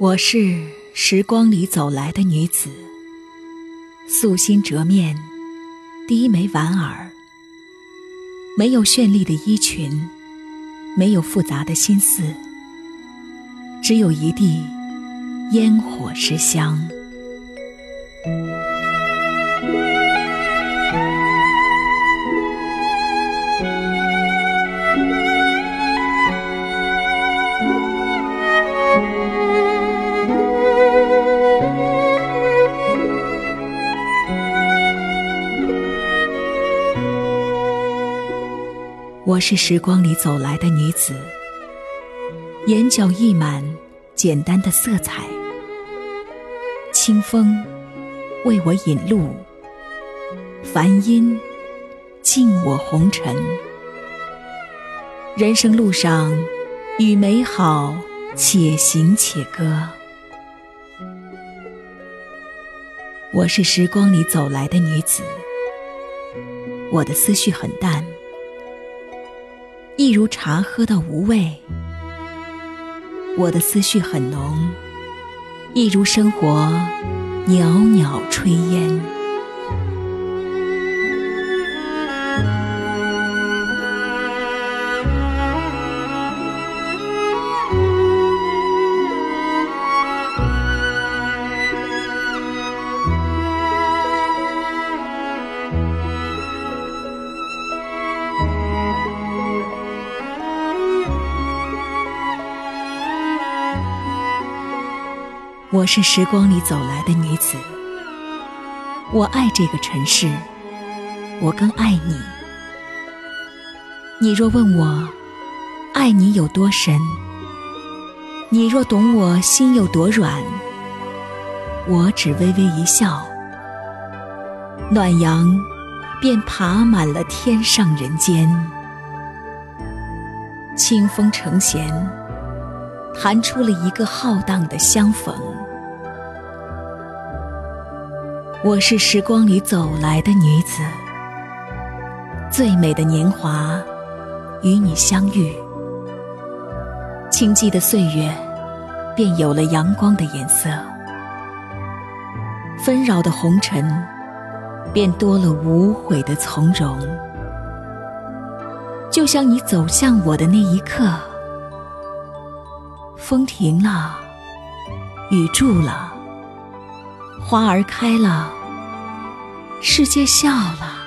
我是时光里走来的女子，素心折面，低眉莞尔，没有绚丽的衣裙，没有复杂的心思，只有一地烟火之香。我是时光里走来的女子，眼角溢满简单的色彩，清风为我引路，梵音静我红尘。人生路上，与美好且行且歌。我是时光里走来的女子，我的思绪很淡。一如茶喝到无味，我的思绪很浓；一如生活袅袅炊烟。我是时光里走来的女子，我爱这个城市，我更爱你。你若问我爱你有多深，你若懂我心有多软，我只微微一笑，暖阳便爬满了天上人间，清风成弦，弹出了一个浩荡的相逢。我是时光里走来的女子，最美的年华与你相遇，清寂的岁月便有了阳光的颜色，纷扰的红尘便多了无悔的从容。就像你走向我的那一刻，风停了，雨住了。花儿开了，世界笑了。